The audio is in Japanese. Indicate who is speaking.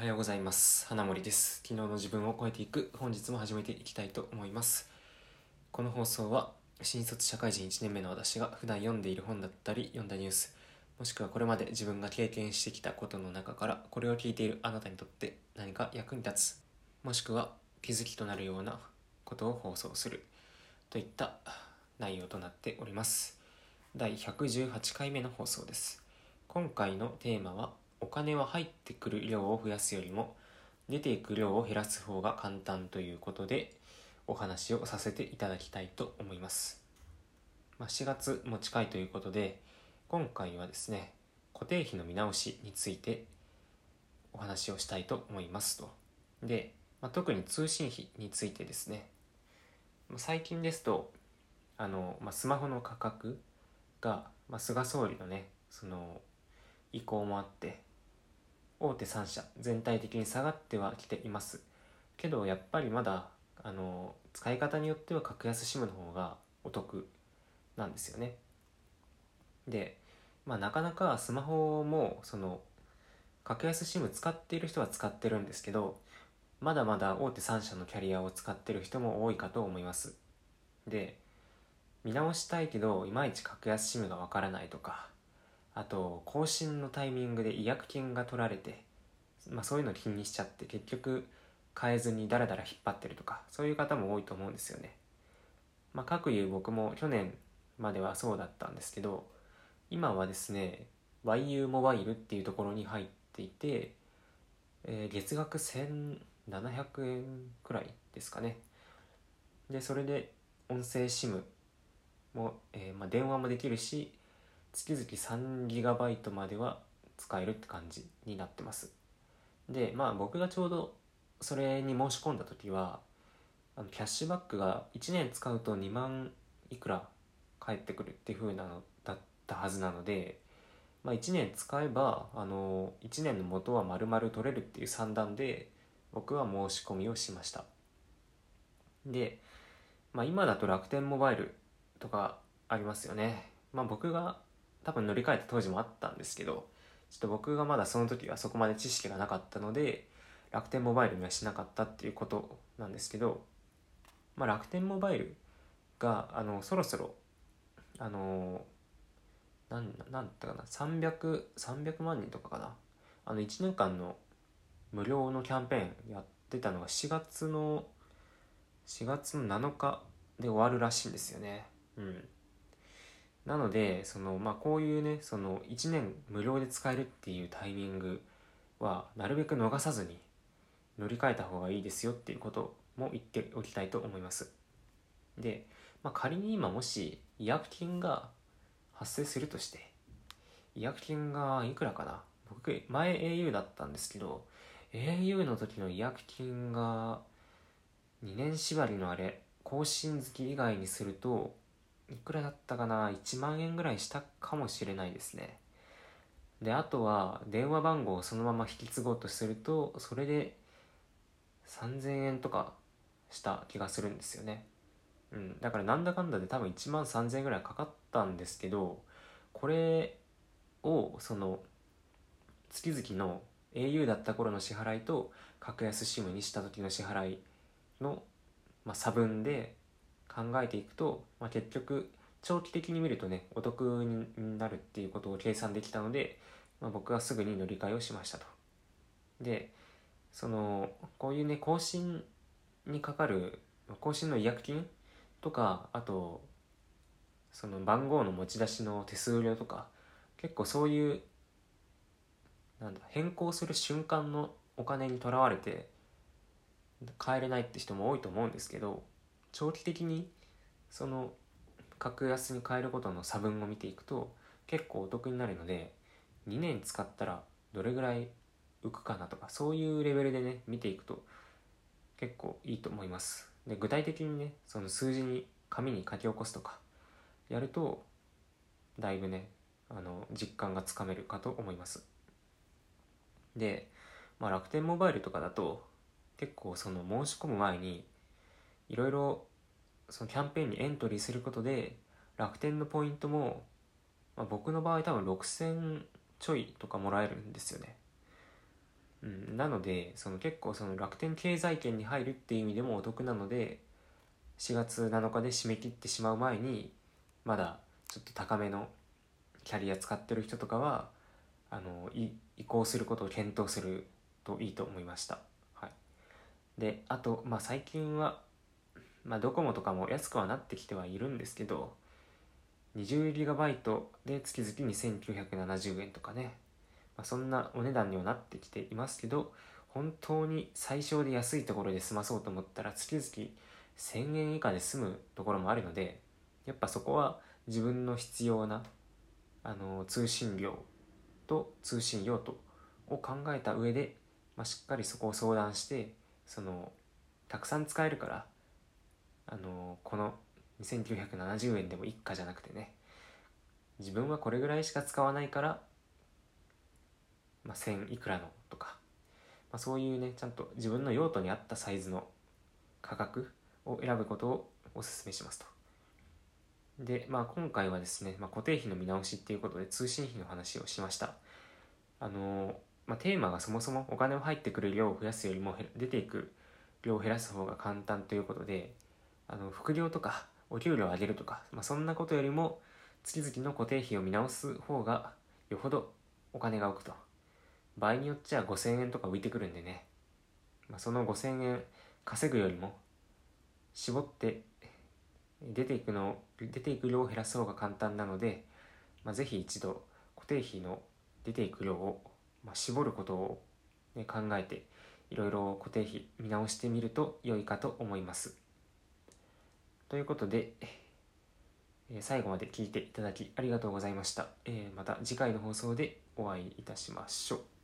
Speaker 1: おはようございます。花森です。昨日の自分を超えていく。本日も始めていきたいと思います。この放送は新卒社会人1年目の私が普段読んでいる本だったり読んだニュースもしくはこれまで自分が経験してきたことの中からこれを聞いているあなたにとって何か役に立つもしくは気づきとなるようなことを放送するといった内容となっております。第118回目の放送です。今回のテーマはお金は入ってくる量を増やすよりも出ていく量を減らす方が簡単ということでお話をさせていただきたいと思います、まあ、4月も近いということで今回はですね固定費の見直しについてお話をしたいと思いますと。で、まあ、特に通信費についてですね最近ですとあの、まあ、スマホの価格が、まあ、菅総理のねその意向もあって大手3社全体的に下がってはきています。けどやっぱりまだあの使い方によっては格安 SIM の方がお得なんですよね。で、まあ、なかなかスマホもその格安 SIM 使っている人は使ってるんですけどまだまだ大手3社のキャリアを使ってる人も多いかと思います。で見直したいけどいまいち格安 SIM がわからないとかあと更新のタイミングで違約金が取られて、まあ、そういうの気にしちゃって結局変えずにダラダラ引っ張ってるとかそういう方も多いと思うんですよね。まあ、各いう僕も去年まではそうだったんですけど今はですね YU モバイルっていうところに入っていて、えー、月額1700円くらいですかね。でそれで音声 SIM も、えー、まあ、電話もできるし月々 3GB までは使えるって感じになってます。でまあ僕がちょうどそれに申し込んだ時はあのキャッシュバックが1年使うと2万いくら返ってくるっていう風なのだったはずなので、まあ、1年使えばあの1年の元は丸々取れるっていう算段で僕は申し込みをしました。で、まあ、今だと楽天モバイルとかありますよね。まあ僕が多分乗り換えた当時もあったんですけどちょっと僕がまだその時はそこまで知識がなかったので楽天モバイルにはしなかったっていうことなんですけど、まあ、楽天モバイルがあのそろそろあのなんなんだかな 300, 300万人とかかなあの1年間の無料のキャンペーンやってたのが4月の4月の7日で終わるらしいんですよね。うん。なのでその、まあ、こういうねその1年無料で使えるっていうタイミングはなるべく逃さずに乗り換えた方がいいですよっていうことも言っておきたいと思います。で、まあ、仮に今もし違約金が発生するとして違約金がいくらかな？僕前 au だったんですけど au の時の違約金が2年縛りのあれ更新月以外にするといくらだったかな？1万円ぐらいしたかもしれないですね。であとは電話番号をそのまま引き継ごうとするとそれで3000円とかした気がするんですよね。うん。だからなんだかんだで多分1万3000円ぐらいかかったんですけどこれをその月々の au だった頃の支払いと格安 SIM にした時の支払いの、まあ、差分で考えていくと、まあ、結局長期的に見るとねお得になるっていうことを計算できたので、まあ、僕はすぐに乗り換えをしましたと。でそのこういうね更新にかかる更新の違約金とかあとその番号の持ち出しの手数料とか結構そういうなんだ変更する瞬間のお金にとらわれて帰れないって人も多いと思うんですけど長期的にその格安に変えることの差分を見ていくと結構お得になるので2年使ったらどれぐらい浮くかなとかそういうレベルでね見ていくと結構いいと思います。で具体的にねその数字に紙に書き起こすとかやるとだいぶねあの実感がつかめるかと思います。で、まあ、楽天モバイルとかだと結構その申し込む前にいろいろそのキャンペーンにエントリーすることで楽天のポイントも、まあ、僕の場合多分6000ちょいとかもらえるんですよねうん、なのでその結構その楽天経済圏に入るっていう意味でもお得なので4月7日で締め切ってしまう前にまだちょっと高めのキャリア使ってる人とかはあの移行することを検討するといいと思いました。はい、であと、まあ、最近は、まあ、ドコモとかも安くはなってきてはいるんですけど 20GB で月々2970円とかね、まあ、そんなお値段にはなってきていますけど本当に最小で安いところで済まそうと思ったら月々1000円以下で済むところもあるのでやっぱそこは自分の必要なあの通信量と通信用途を考えた上で、まあ、しっかりそこを相談してそのたくさん使えるからあのこの2970円でも一家じゃなくてね自分はこれぐらいしか使わないから、まあ、1000いくらのとか、まあ、そういうねちゃんと自分の用途に合ったサイズの価格を選ぶことをお勧めしますと。で、まあ、今回はですね、まあ、固定費の見直しっていうことで通信費の話をしました。あのまあ、テーマがそもそもお金を入ってくる量を増やすよりも出ていく量を減らす方が簡単ということであの副業とかお給料を上げるとか、まあ、そんなことよりも月々の固定費を見直す方がよほどお金が浮くと場合によっちゃ5000円とか浮いてくるんでね、まあ、その5000円稼ぐよりも絞って出ていくの出ていく量を減らす方が簡単なので、まあ、ぜひ一度固定費の出ていく量を、まあ、絞ることを、ね、考えていろいろ固定費見直してみると良いかと思います。ということで、え最後まで聞いていただきありがとうございました。えまた次回の放送でお会いいたしましょう。